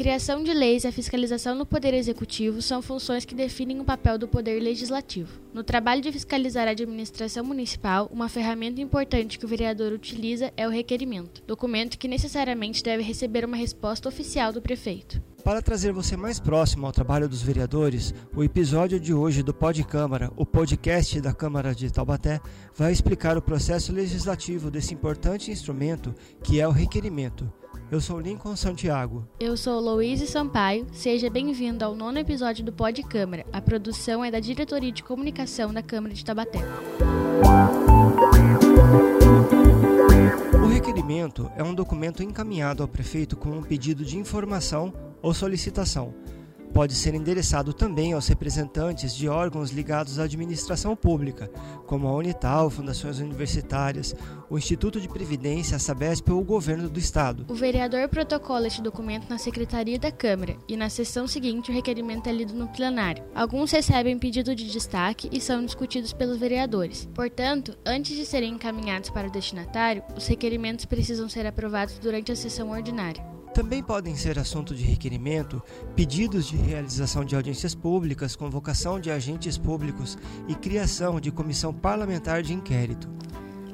criação de leis e a fiscalização no Poder Executivo são funções que definem o papel do Poder Legislativo. No trabalho de fiscalizar a administração municipal, uma ferramenta importante que o vereador utiliza é o requerimento, documento que necessariamente deve receber uma resposta oficial do prefeito. Para trazer você mais próximo ao trabalho dos vereadores, o episódio de hoje do Pod Câmara, o podcast da Câmara de Taubaté, vai explicar o processo legislativo desse importante instrumento que é o requerimento. Eu sou Lincoln Santiago. Eu sou Louise Sampaio. Seja bem-vindo ao nono episódio do Pod Câmara. A produção é da Diretoria de Comunicação da Câmara de Taubaté. O requerimento é um documento encaminhado ao prefeito com um pedido de informação ou solicitação pode ser endereçado também aos representantes de órgãos ligados à administração pública, como a Unital, fundações universitárias, o Instituto de Previdência, a Sabesp ou o governo do estado. O vereador protocola este documento na secretaria da Câmara e na sessão seguinte o requerimento é lido no plenário. Alguns recebem pedido de destaque e são discutidos pelos vereadores. Portanto, antes de serem encaminhados para o destinatário, os requerimentos precisam ser aprovados durante a sessão ordinária. Também podem ser assunto de requerimento pedidos de realização de audiências públicas, convocação de agentes públicos e criação de comissão parlamentar de inquérito.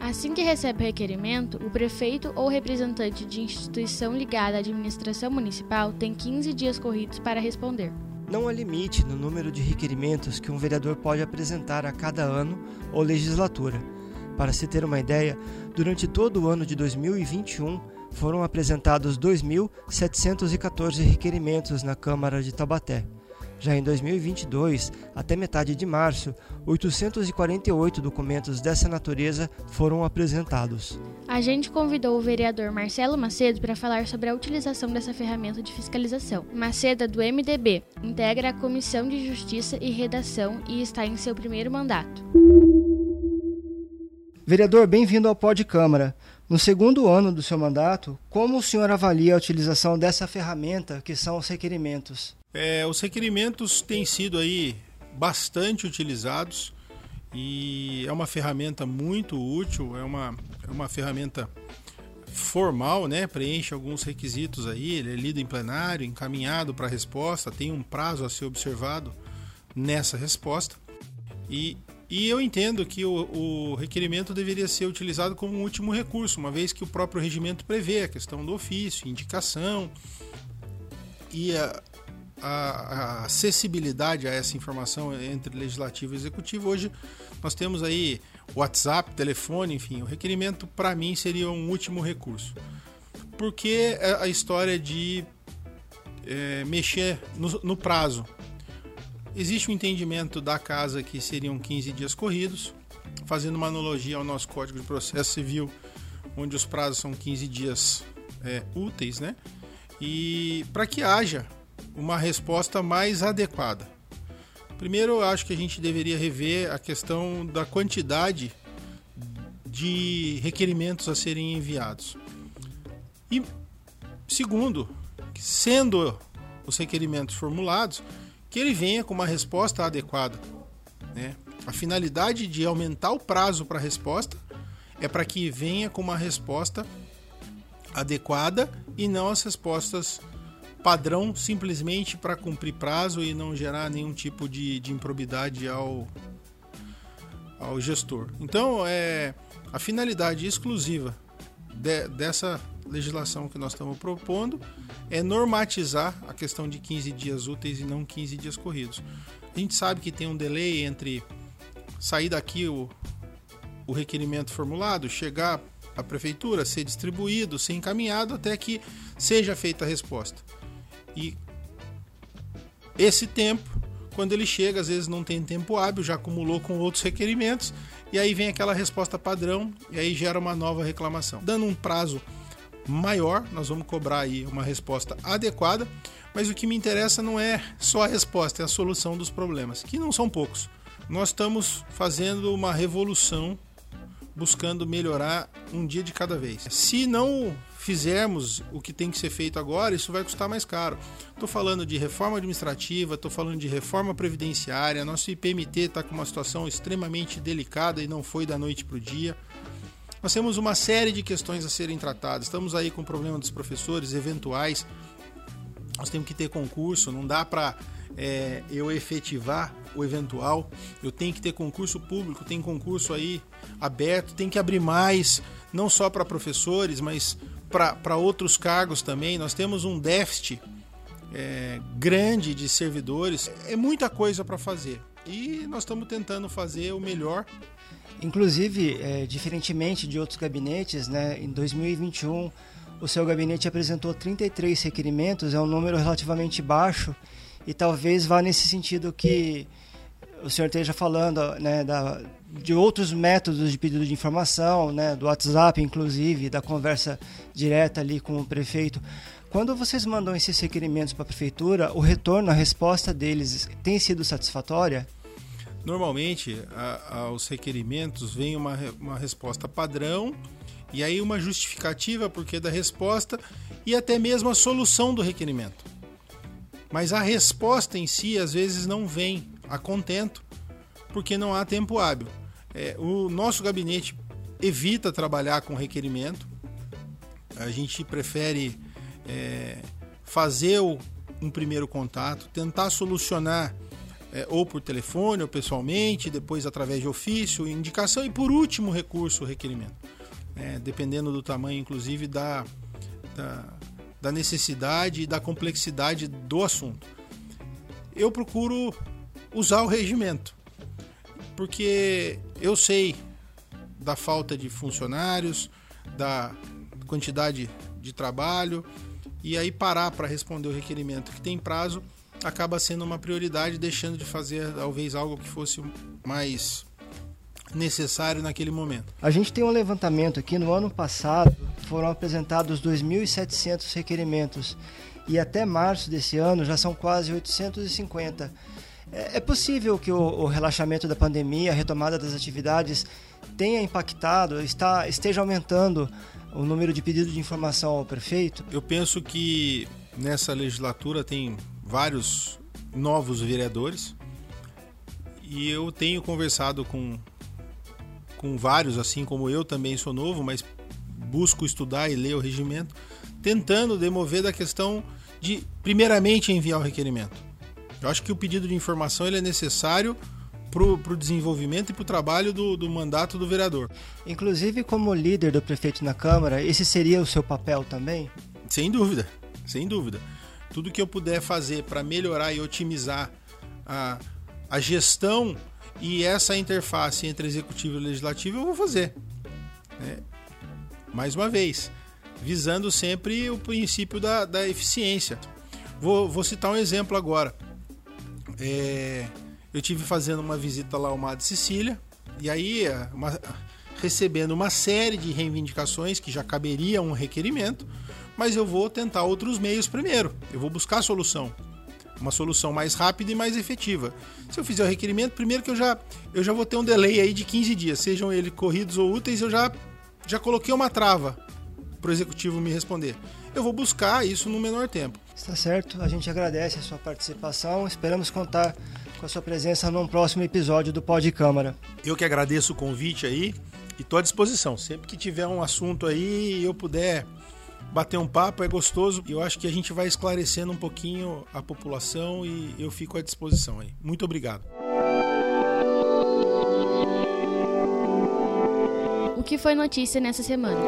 Assim que recebe o requerimento, o prefeito ou representante de instituição ligada à administração municipal tem 15 dias corridos para responder. Não há limite no número de requerimentos que um vereador pode apresentar a cada ano ou legislatura. Para se ter uma ideia, durante todo o ano de 2021, foram apresentados 2.714 requerimentos na Câmara de Taubaté. Já em 2022, até metade de março, 848 documentos dessa natureza foram apresentados. A gente convidou o vereador Marcelo Macedo para falar sobre a utilização dessa ferramenta de fiscalização. Macedo é do MDB, integra a Comissão de Justiça e Redação e está em seu primeiro mandato. Vereador, bem-vindo ao Pod Câmara. No segundo ano do seu mandato, como o senhor avalia a utilização dessa ferramenta que são os requerimentos? É, os requerimentos têm sido aí bastante utilizados e é uma ferramenta muito útil, é uma, é uma ferramenta formal, né? Preenche alguns requisitos aí, ele é lido em plenário, encaminhado para a resposta, tem um prazo a ser observado nessa resposta. E e eu entendo que o, o, requerimento deveria ser utilizado como um último recurso, uma vez que o próprio regimento prevê a questão do ofício, indicação e a, a, a acessibilidade a essa informação entre legislativo e executivo. Hoje nós temos aí WhatsApp, telefone, enfim, o requerimento para mim seria um último recurso. Porque é a história de é, mexer no, no prazo, Existe um entendimento da casa que seriam 15 dias corridos, fazendo uma analogia ao nosso Código de Processo Civil, onde os prazos são 15 dias é, úteis, né? E para que haja uma resposta mais adequada. Primeiro, eu acho que a gente deveria rever a questão da quantidade de requerimentos a serem enviados. E segundo, sendo os requerimentos formulados, que ele venha com uma resposta adequada. Né? A finalidade de aumentar o prazo para a resposta é para que venha com uma resposta adequada e não as respostas padrão simplesmente para cumprir prazo e não gerar nenhum tipo de, de improbidade ao, ao gestor. Então, é a finalidade exclusiva de, dessa legislação que nós estamos propondo é normatizar a questão de 15 dias úteis e não 15 dias corridos. A gente sabe que tem um delay entre sair daqui o, o requerimento formulado, chegar à prefeitura, ser distribuído, ser encaminhado até que seja feita a resposta. E esse tempo, quando ele chega, às vezes não tem tempo hábil, já acumulou com outros requerimentos, e aí vem aquela resposta padrão, e aí gera uma nova reclamação. Dando um prazo maior, nós vamos cobrar aí uma resposta adequada, mas o que me interessa não é só a resposta, é a solução dos problemas, que não são poucos. Nós estamos fazendo uma revolução buscando melhorar um dia de cada vez. Se não fizermos o que tem que ser feito agora, isso vai custar mais caro. Estou falando de reforma administrativa, estou falando de reforma previdenciária. Nosso IPMT está com uma situação extremamente delicada e não foi da noite para o dia. Nós temos uma série de questões a serem tratadas. Estamos aí com o problema dos professores eventuais. nós temos que ter concurso, não dá para é, eu efetivar o eventual, eu tenho que ter concurso público, tem concurso aí aberto, tem que abrir mais, não só para professores, mas para outros cargos também. Nós temos um déficit é, grande de servidores, é muita coisa para fazer e nós estamos tentando fazer o melhor. Inclusive, é, diferentemente de outros gabinetes, né, em 2021 o seu gabinete apresentou 33 requerimentos, é um número relativamente baixo e talvez vá nesse sentido que o senhor esteja falando né, da, de outros métodos de pedido de informação, né, do WhatsApp, inclusive, da conversa direta ali com o prefeito. Quando vocês mandam esses requerimentos para a prefeitura, o retorno, a resposta deles tem sido satisfatória? Normalmente, aos requerimentos vem uma, uma resposta padrão e aí uma justificativa porque da resposta e até mesmo a solução do requerimento. Mas a resposta em si às vezes não vem a contento porque não há tempo hábil. É, o nosso gabinete evita trabalhar com requerimento. A gente prefere é, fazer um primeiro contato, tentar solucionar é, ou por telefone ou pessoalmente, depois através de ofício, indicação e por último recurso, requerimento. É, dependendo do tamanho, inclusive, da, da, da necessidade e da complexidade do assunto. Eu procuro usar o regimento, porque eu sei da falta de funcionários, da quantidade de trabalho, e aí parar para responder o requerimento que tem prazo acaba sendo uma prioridade, deixando de fazer talvez algo que fosse mais necessário naquele momento. A gente tem um levantamento aqui, no ano passado foram apresentados 2.700 requerimentos e até março desse ano já são quase 850. É, é possível que o, o relaxamento da pandemia, a retomada das atividades tenha impactado, está, esteja aumentando o número de pedidos de informação ao prefeito? Eu penso que nessa legislatura tem vários novos vereadores e eu tenho conversado com, com vários, assim como eu também sou novo, mas busco estudar e ler o regimento, tentando demover da questão de, primeiramente, enviar o requerimento. Eu acho que o pedido de informação ele é necessário para o desenvolvimento e para o trabalho do, do mandato do vereador. Inclusive, como líder do prefeito na Câmara, esse seria o seu papel também? Sem dúvida, sem dúvida. Tudo que eu puder fazer para melhorar e otimizar a, a gestão e essa interface entre executivo e legislativo, eu vou fazer. Né? Mais uma vez, visando sempre o princípio da, da eficiência. Vou, vou citar um exemplo agora. É, eu tive fazendo uma visita lá ao Mar de Sicília e aí uma, recebendo uma série de reivindicações que já caberia um requerimento, mas eu vou tentar outros meios primeiro. Eu vou buscar a solução, uma solução mais rápida e mais efetiva. Se eu fizer o requerimento, primeiro que eu já eu já vou ter um delay aí de 15 dias, sejam eles corridos ou úteis, eu já já coloquei uma trava para o executivo me responder. Eu vou buscar isso no menor tempo. Está certo, a gente agradece a sua participação, esperamos contar com a sua presença num próximo episódio do Pod Câmara. Eu que agradeço o convite aí e estou à disposição. Sempre que tiver um assunto aí e eu puder bater um papo, é gostoso. Eu acho que a gente vai esclarecendo um pouquinho a população e eu fico à disposição aí. Muito obrigado. O que foi notícia nessa semana?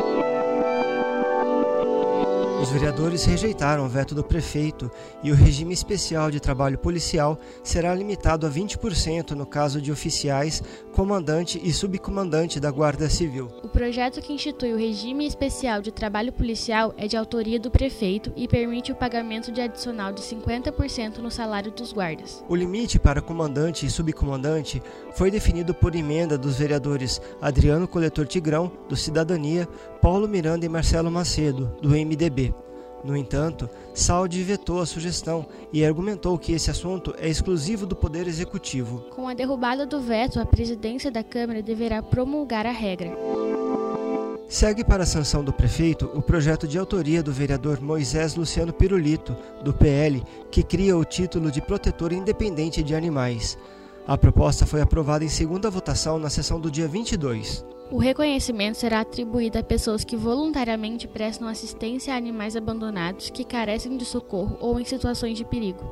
Os vereadores rejeitaram o veto do prefeito e o regime especial de trabalho policial será limitado a 20% no caso de oficiais, comandante e subcomandante da Guarda Civil. O projeto que institui o regime especial de trabalho policial é de autoria do prefeito e permite o pagamento de adicional de 50% no salário dos guardas. O limite para comandante e subcomandante foi definido por emenda dos vereadores Adriano Coletor Tigrão, do Cidadania, Paulo Miranda e Marcelo Macedo, do MDB. No entanto, Saldi vetou a sugestão e argumentou que esse assunto é exclusivo do Poder Executivo. Com a derrubada do veto, a presidência da Câmara deverá promulgar a regra. Segue para a sanção do prefeito o projeto de autoria do vereador Moisés Luciano Pirulito, do PL, que cria o título de protetor independente de animais. A proposta foi aprovada em segunda votação na sessão do dia 22. O reconhecimento será atribuído a pessoas que voluntariamente prestam assistência a animais abandonados que carecem de socorro ou em situações de perigo.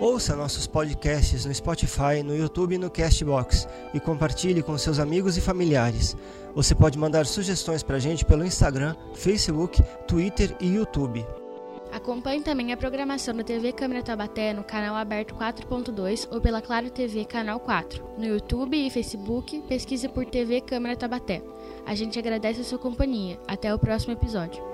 Ouça nossos podcasts no Spotify, no YouTube e no Castbox e compartilhe com seus amigos e familiares. Você pode mandar sugestões para a gente pelo Instagram, Facebook, Twitter e YouTube. Acompanhe também a programação da TV Câmara Tabaté no canal aberto 4.2 ou pela Claro TV canal 4. No YouTube e Facebook, pesquise por TV Câmara Tabaté. A gente agradece a sua companhia. Até o próximo episódio.